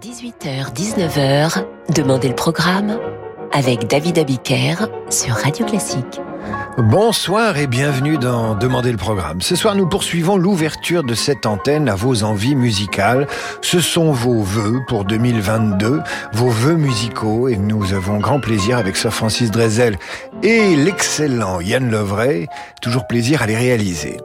18h-19h, Demandez le programme avec David Abiker sur Radio Classique. Bonsoir et bienvenue dans Demandez le programme. Ce soir, nous poursuivons l'ouverture de cette antenne à vos envies musicales. Ce sont vos vœux pour 2022, vos vœux musicaux et nous avons grand plaisir avec Sir Francis Drezel et l'excellent Yann Lovray, toujours plaisir à les réaliser.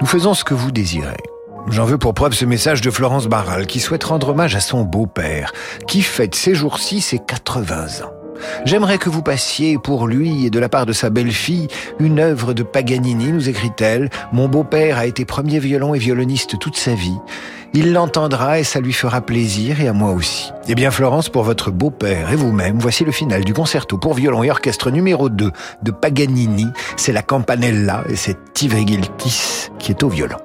Nous faisons ce que vous désirez. J'en veux pour preuve ce message de Florence Barral qui souhaite rendre hommage à son beau-père qui fête ces jours-ci ses 80 ans. J'aimerais que vous passiez pour lui et de la part de sa belle-fille une œuvre de Paganini, nous écrit-elle. Mon beau-père a été premier violon et violoniste toute sa vie. Il l'entendra et ça lui fera plaisir et à moi aussi. Eh bien Florence, pour votre beau-père et vous-même, voici le final du concerto pour violon et orchestre numéro 2 de Paganini. C'est la Campanella et c'est Tivrigiltis qui est au violon.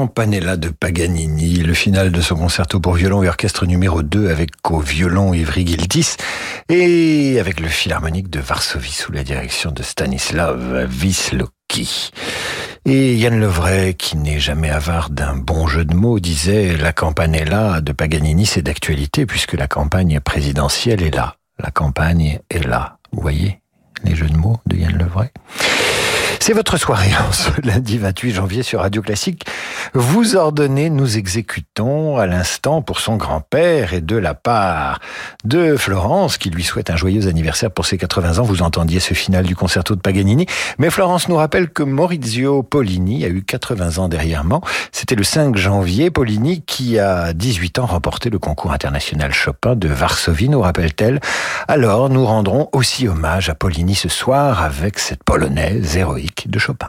La Campanella de Paganini, le final de son concerto pour violon et orchestre numéro 2 avec au violon Ivry Giltis et avec le philharmonique de Varsovie sous la direction de Stanislav Wisloki. Et Yann Levray, qui n'est jamais avare d'un bon jeu de mots, disait La Campanella de Paganini, c'est d'actualité puisque la campagne présidentielle est là. La campagne est là. Vous voyez les jeux de mots de Yann Levray c'est votre soirée en ce lundi 28 janvier sur Radio Classique. Vous ordonnez, nous exécutons à l'instant pour son grand-père et de la part de Florence qui lui souhaite un joyeux anniversaire pour ses 80 ans. Vous entendiez ce final du concerto de Paganini. Mais Florence nous rappelle que Maurizio Pollini a eu 80 ans dernièrement. C'était le 5 janvier. Pollini qui a 18 ans remporté le concours international Chopin de Varsovie, nous rappelle-t-elle. Alors nous rendrons aussi hommage à Pollini ce soir avec cette polonaise héroïque de Chopin.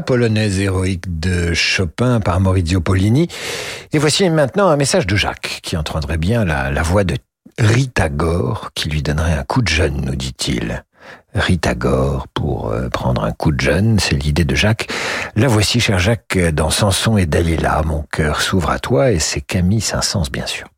Polonaise héroïque de Chopin par Maurizio Pollini. Et voici maintenant un message de Jacques qui entendrait bien la, la voix de Rita Gore qui lui donnerait un coup de jeune, nous dit-il. Rita Gore pour euh, prendre un coup de jeune, c'est l'idée de Jacques. La voici, cher Jacques, dans Samson et Dalila. Mon cœur s'ouvre à toi et c'est Camille Saint-Saëns, bien sûr.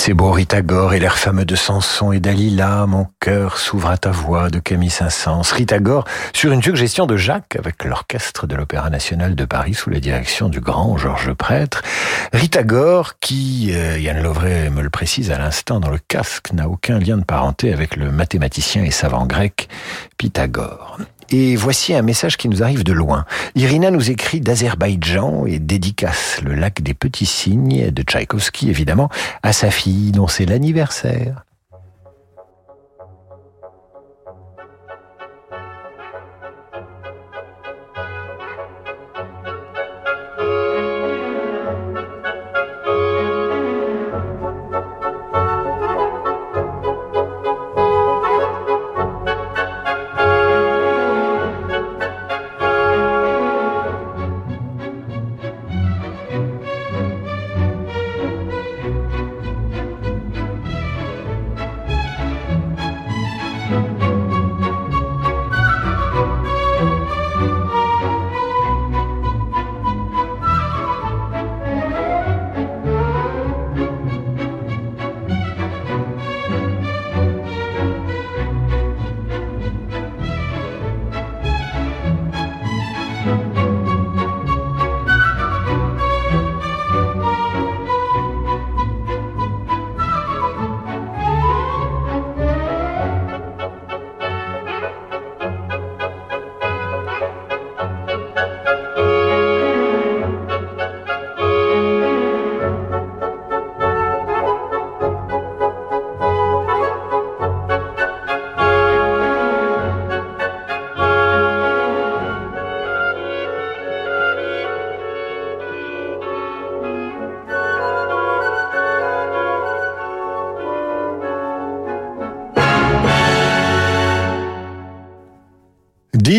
C'est beau, Ritagore et l'air fameux de Samson et Dalila, mon cœur s'ouvre à ta voix de Camille Saint-Saëns. Ritagore sur une suggestion de Jacques avec l'orchestre de l'Opéra National de Paris sous la direction du grand Georges Prêtre. Ritagore qui, euh, Yann Lovray me le précise à l'instant dans le casque, n'a aucun lien de parenté avec le mathématicien et savant grec Pythagore. Et voici un message qui nous arrive de loin. Irina nous écrit d'Azerbaïdjan et dédicace le lac des petits cygnes de Tchaïkovski, évidemment, à sa fille dont c'est l'anniversaire.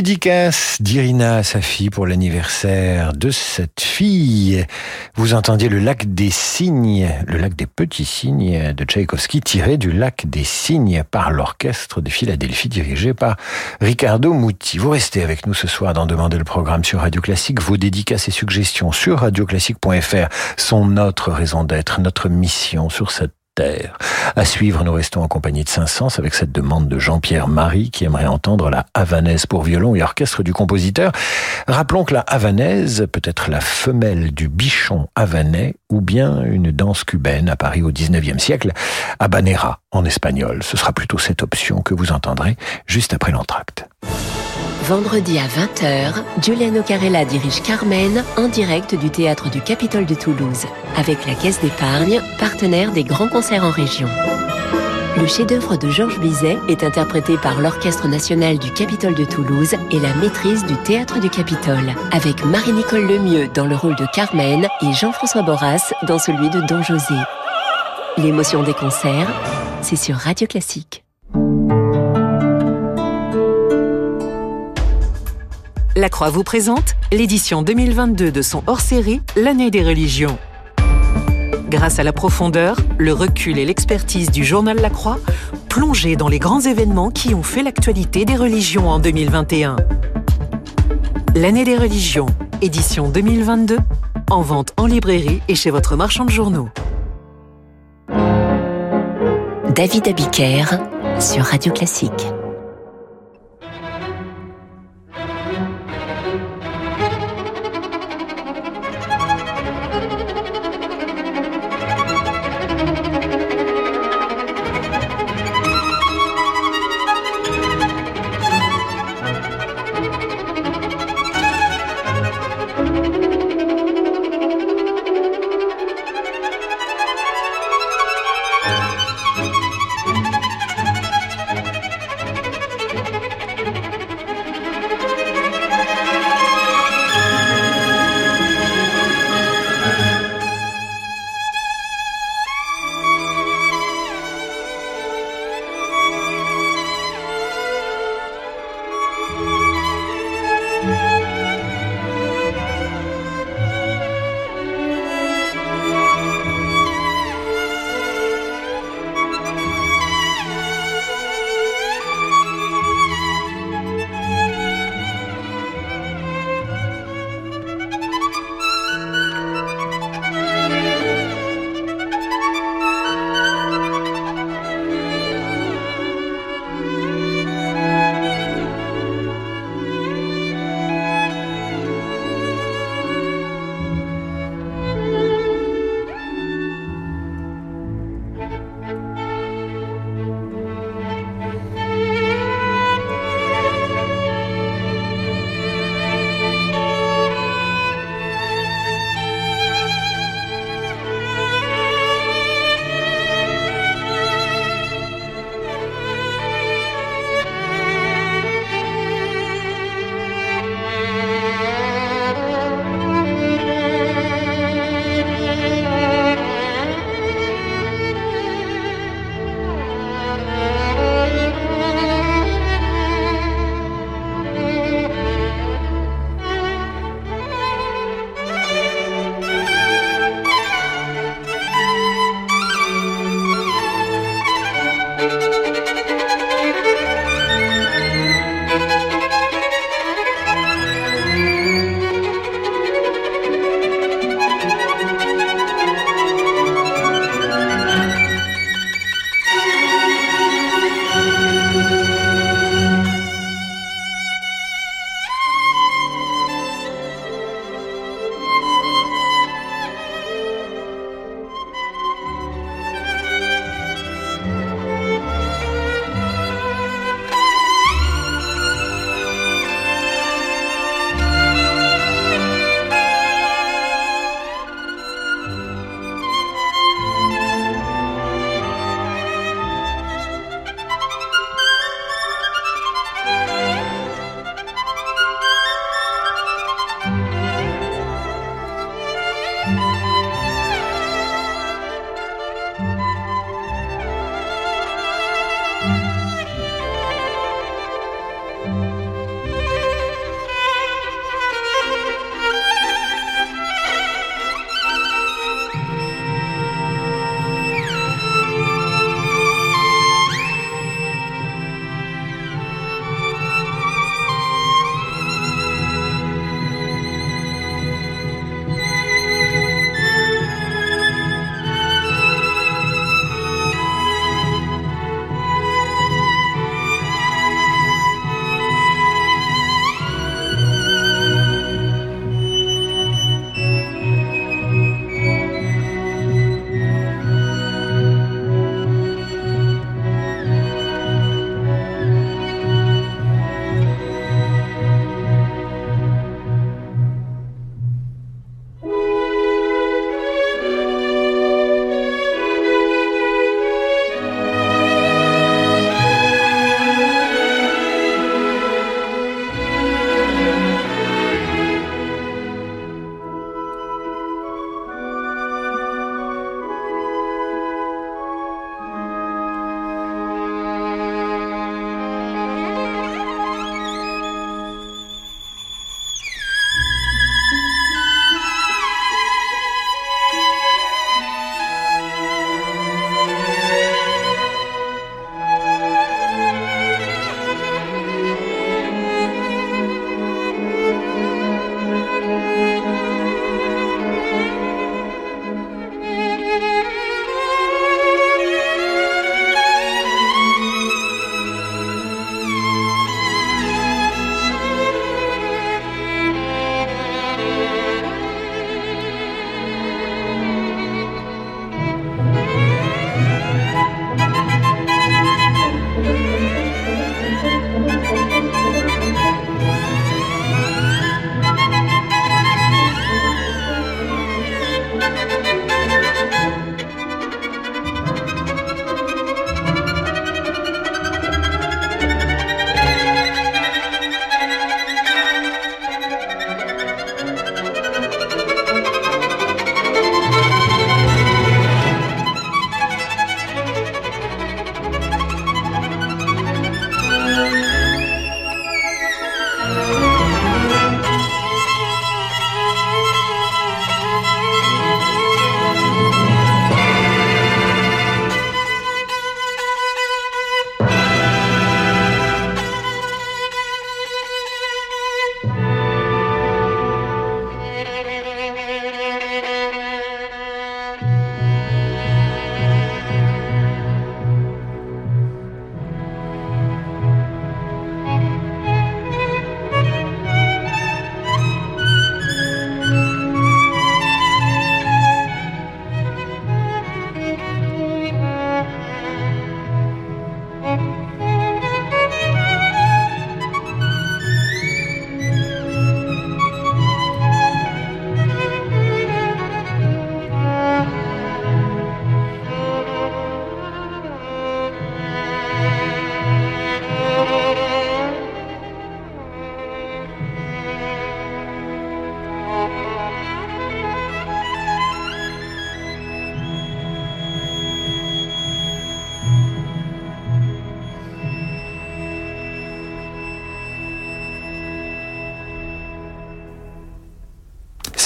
Dédicace d'Irina à sa fille pour l'anniversaire de cette fille. Vous entendiez le lac des cygnes, le lac des petits cygnes de Tchaïkovski tiré du lac des cygnes par l'orchestre de Philadelphie dirigé par Riccardo Muti. Vous restez avec nous ce soir dans Demander le programme sur Radio Classique. Vos dédicaces et suggestions sur radioclassique.fr sont notre raison d'être, notre mission sur cette terre. À suivre, nous restons en compagnie de Saint-Saëns avec cette demande de Jean-Pierre Marie qui aimerait entendre la Havanaise pour violon et orchestre du compositeur. Rappelons que la Havanaise peut être la femelle du bichon havanais ou bien une danse cubaine à Paris au 19e siècle, habanera en espagnol. Ce sera plutôt cette option que vous entendrez juste après l'entracte. Vendredi à 20h, Giuliano Carella dirige Carmen en direct du théâtre du Capitole de Toulouse, avec la Caisse d'épargne, partenaire des grands concerts en région. Le chef-d'œuvre de Georges Bizet est interprété par l'Orchestre national du Capitole de Toulouse et la maîtrise du Théâtre du Capitole, avec Marie-Nicole Lemieux dans le rôle de Carmen et Jean-François Borras dans celui de Don José. L'émotion des concerts, c'est sur Radio Classique. La Croix vous présente l'édition 2022 de son hors-série L'année des religions. Grâce à la profondeur, le recul et l'expertise du journal La Croix, plongez dans les grands événements qui ont fait l'actualité des religions en 2021. L'année des religions, édition 2022, en vente en librairie et chez votre marchand de journaux. David Abiker sur Radio Classique.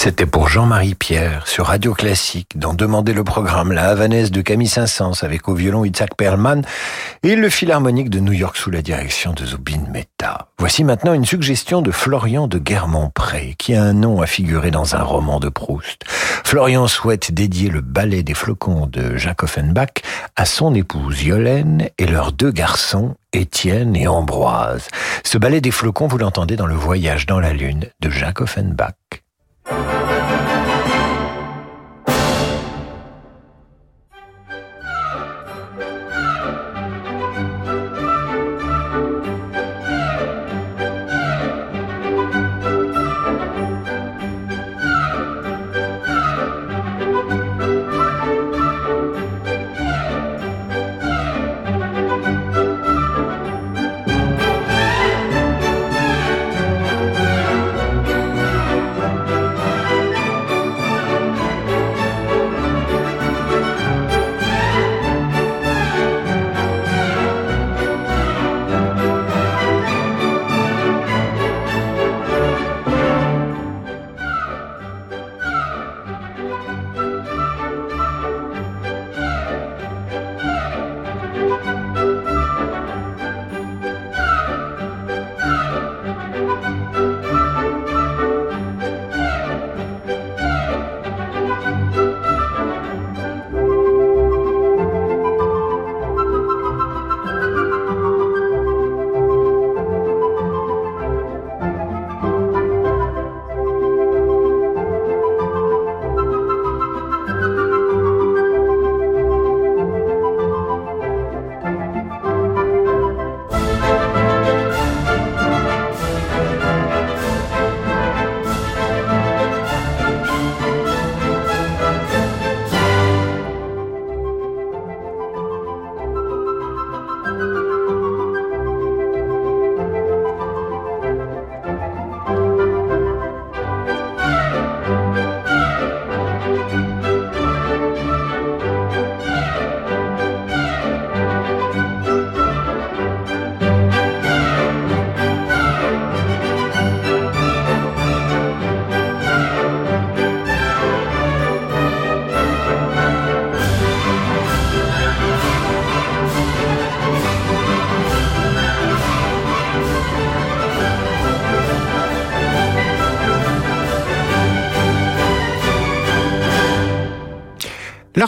C'était pour Jean-Marie Pierre sur Radio Classique dans Demander le programme La Havanaise de Camille Saint-Saëns avec au violon Isaac Perlman et le Philharmonique de New York sous la direction de Zubin Mehta. Voici maintenant une suggestion de Florian de Guermont-Pré qui a un nom à figurer dans un roman de Proust. Florian souhaite dédier le ballet des flocons de Jacques Offenbach à son épouse Yolène et leurs deux garçons Étienne et Ambroise. Ce ballet des flocons, vous l'entendez dans le voyage dans la lune de Jacques Offenbach.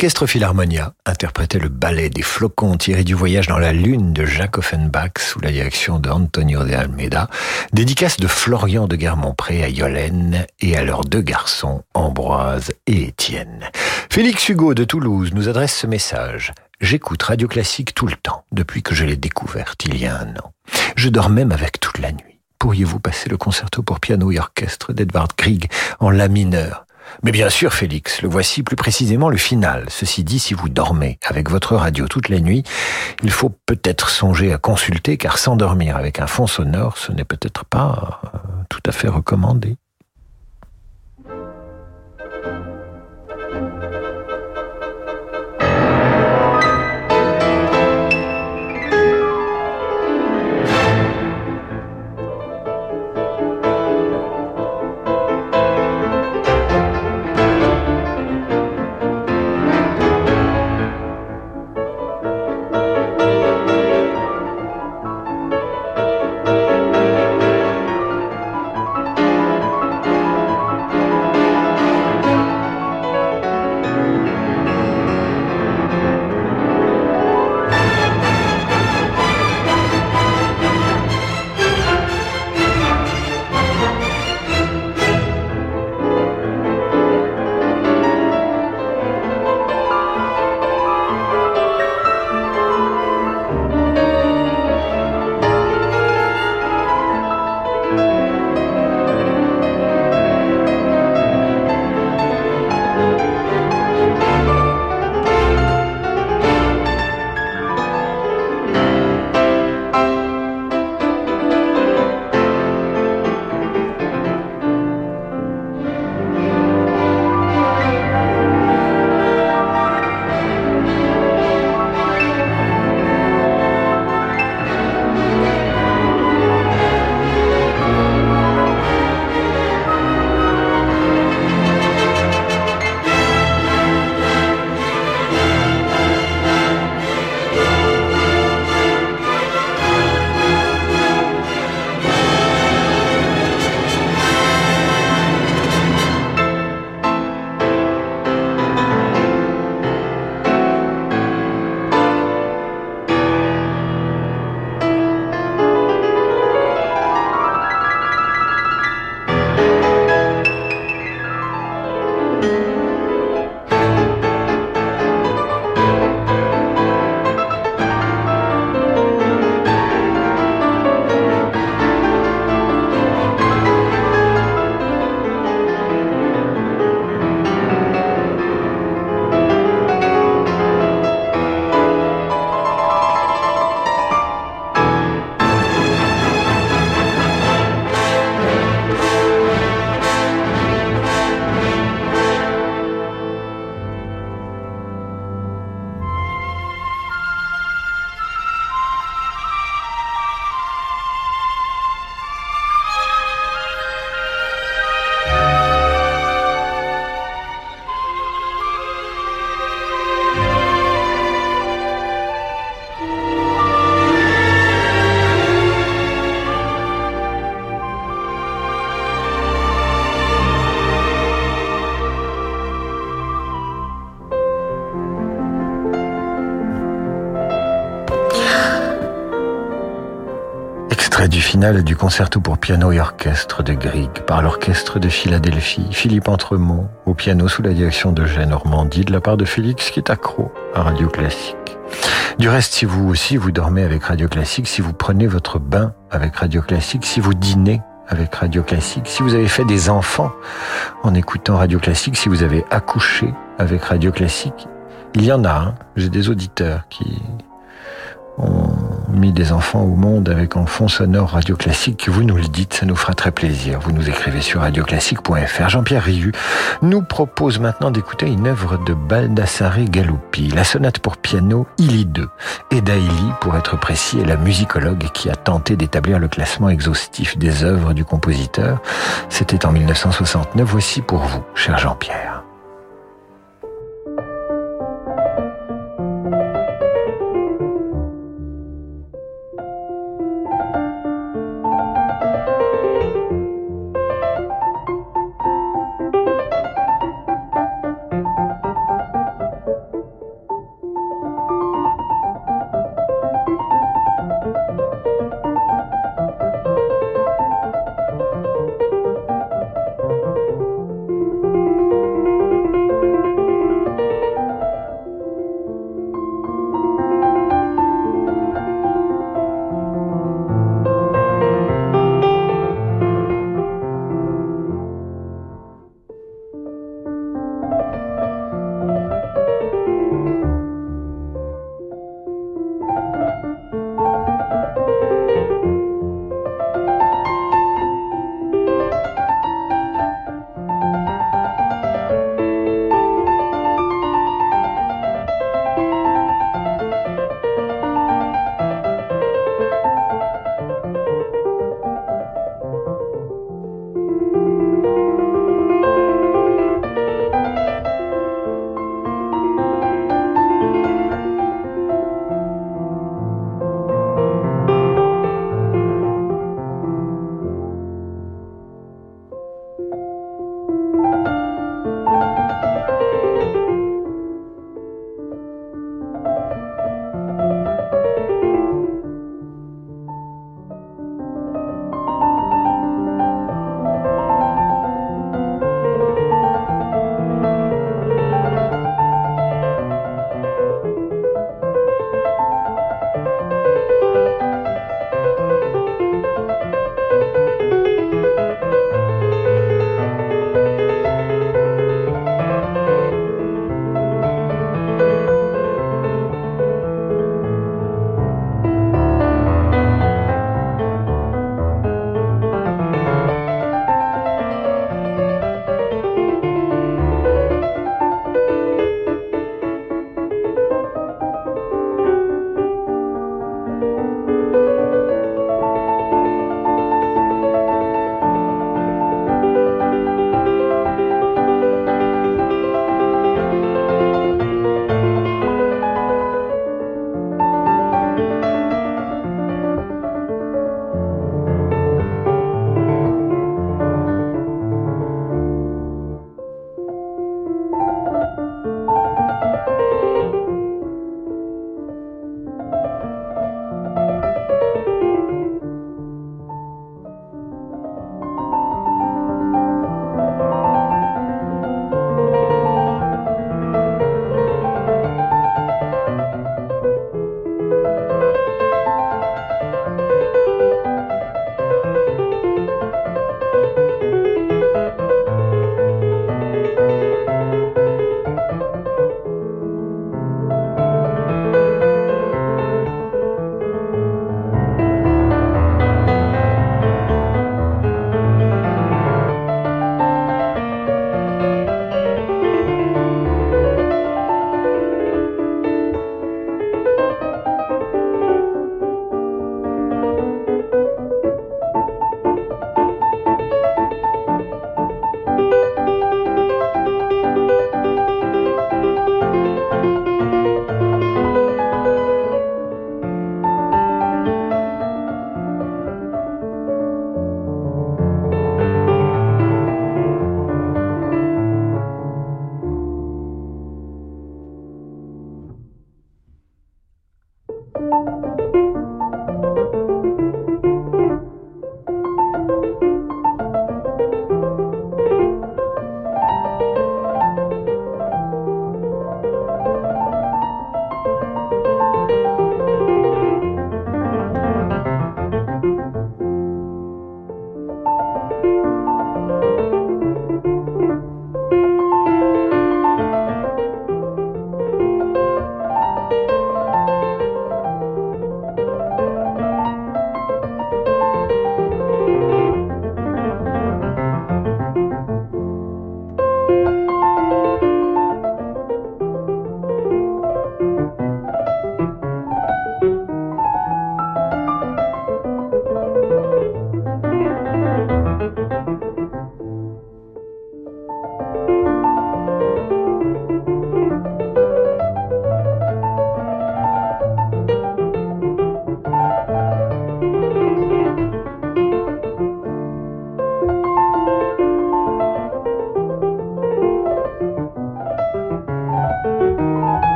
L'orchestre Philharmonia interprétait le ballet des flocons tiré du voyage dans la lune de Jacques Offenbach sous la direction de Antonio de Almeida, dédicace de Florian de Guermont-Pré à Yolène et à leurs deux garçons, Ambroise et Étienne. Félix Hugo de Toulouse nous adresse ce message. J'écoute Radio Classique tout le temps, depuis que je l'ai découverte il y a un an. Je dors même avec toute la nuit. Pourriez-vous passer le concerto pour piano et orchestre d'Edvard Grieg en la mineur? Mais bien sûr, Félix, le voici plus précisément le final. Ceci dit, si vous dormez avec votre radio toute la nuit, il faut peut-être songer à consulter, car s'endormir avec un fond sonore, ce n'est peut-être pas euh, tout à fait recommandé. Du concerto pour piano et orchestre de Grieg par l'orchestre de Philadelphie, Philippe Entremont au piano sous la direction de Jeanne Normandie de la part de Félix qui est accro à Radio Classique. Du reste, si vous aussi vous dormez avec Radio Classique, si vous prenez votre bain avec Radio Classique, si vous dînez avec Radio Classique, si vous avez fait des enfants en écoutant Radio Classique, si vous avez accouché avec Radio Classique, il y en a, hein. j'ai des auditeurs qui ont mis des enfants au monde avec en fond sonore radio classique, vous nous le dites, ça nous fera très plaisir. Vous nous écrivez sur radioclassique.fr. Jean-Pierre Riu nous propose maintenant d'écouter une œuvre de Baldassare Galuppi, la sonate pour piano Ili 2. Et Daily, pour être précis, est la musicologue qui a tenté d'établir le classement exhaustif des œuvres du compositeur. C'était en 1969. Voici pour vous, cher Jean-Pierre.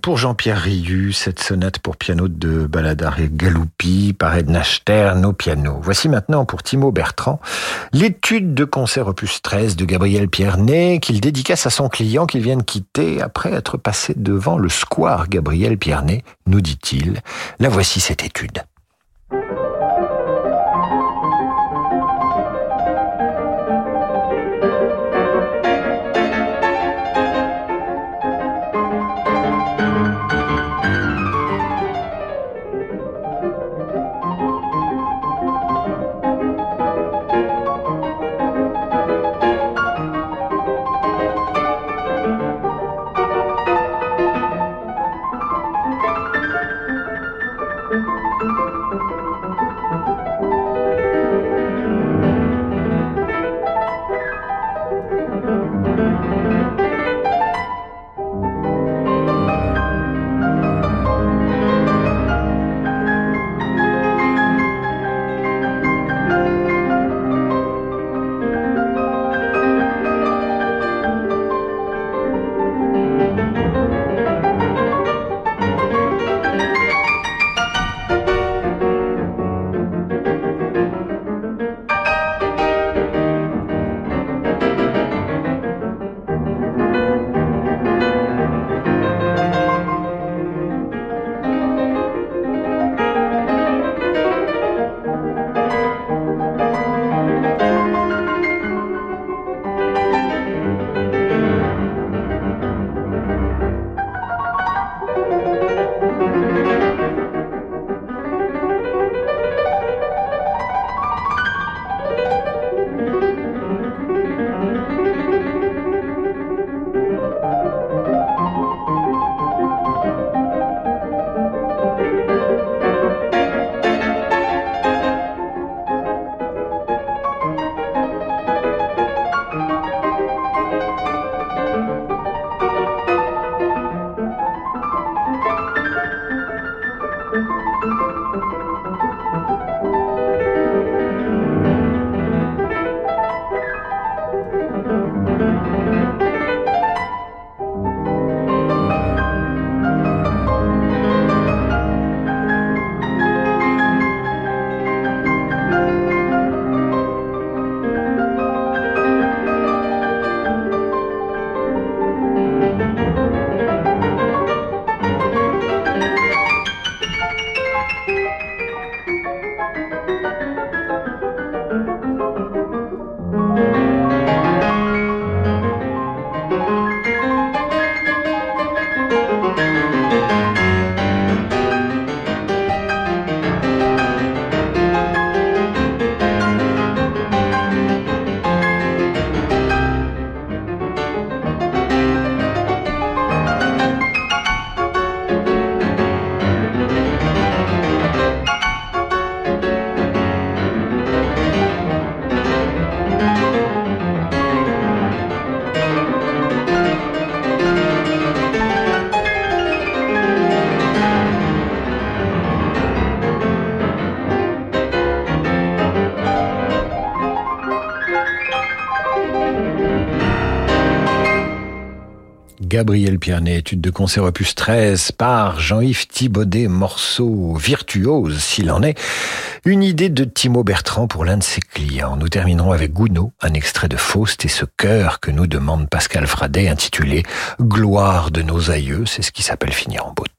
Pour Jean-Pierre Riu, cette sonate pour piano de Baladar et Galoupi par Edna Stern au piano. Voici maintenant pour Timo Bertrand l'étude de concert opus 13 de Gabriel Piernet qu'il dédicace à son client qu'il vient de quitter après être passé devant le square Gabriel Piernet, nous dit-il. La voici cette étude. Gabriel Piernet, étude de concert opus 13 par Jean-Yves Thibaudet, morceau virtuose s'il en est. Une idée de Timo Bertrand pour l'un de ses clients. Nous terminerons avec Gounod, un extrait de Faust et ce chœur que nous demande Pascal Fradet intitulé Gloire de nos aïeux. C'est ce qui s'appelle finir en beauté.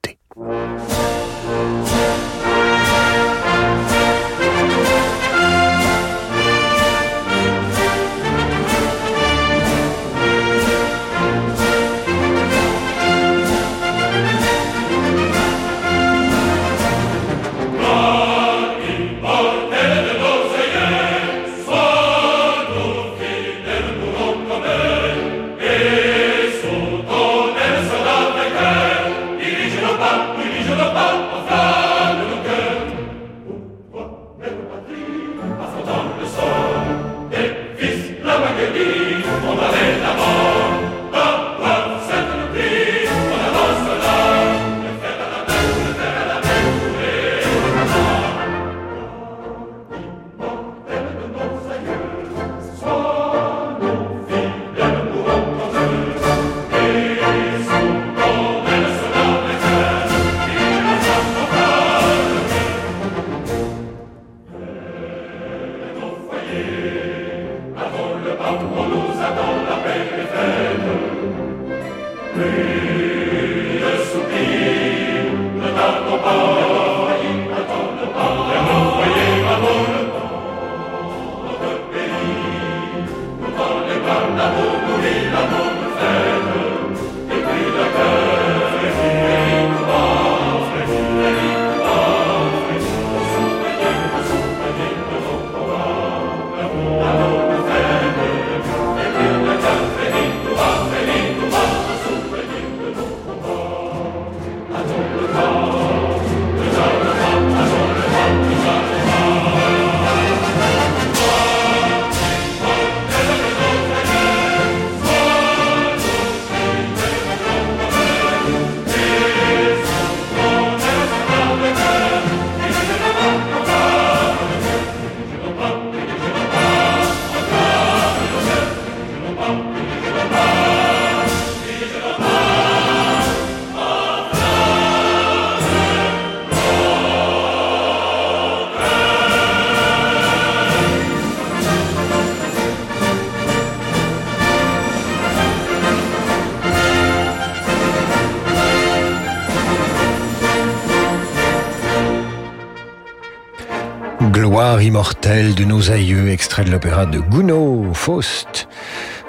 De nos aïeux, extrait de l'opéra de Gounod, Faust,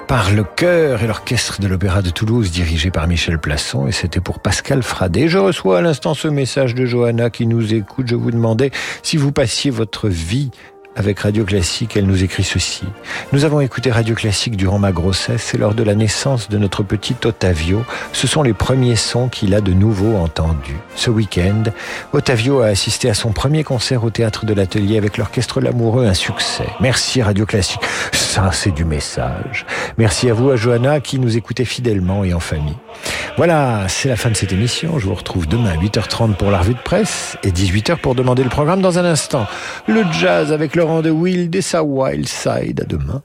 par le chœur et l'orchestre de l'Opéra de Toulouse dirigé par Michel Plasson et c'était pour Pascal Fradet. Je reçois à l'instant ce message de Johanna qui nous écoute. Je vous demandais si vous passiez votre vie avec Radio Classique, elle nous écrit ceci. Nous avons écouté Radio Classique durant ma grossesse et lors de la naissance de notre petit Ottavio, ce sont les premiers sons qu'il a de nouveau entendus. Ce week-end, Ottavio a assisté à son premier concert au théâtre de l'Atelier avec l'orchestre L'Amoureux, un succès. Merci Radio Classique. Ça, c'est du message. Merci à vous, à Johanna, qui nous écoutait fidèlement et en famille. Voilà, c'est la fin de cette émission. Je vous retrouve demain à 8h30 pour la revue de presse et 18h pour demander le programme dans un instant. Le jazz avec Laurent de Wild et sa Wild Side. À demain.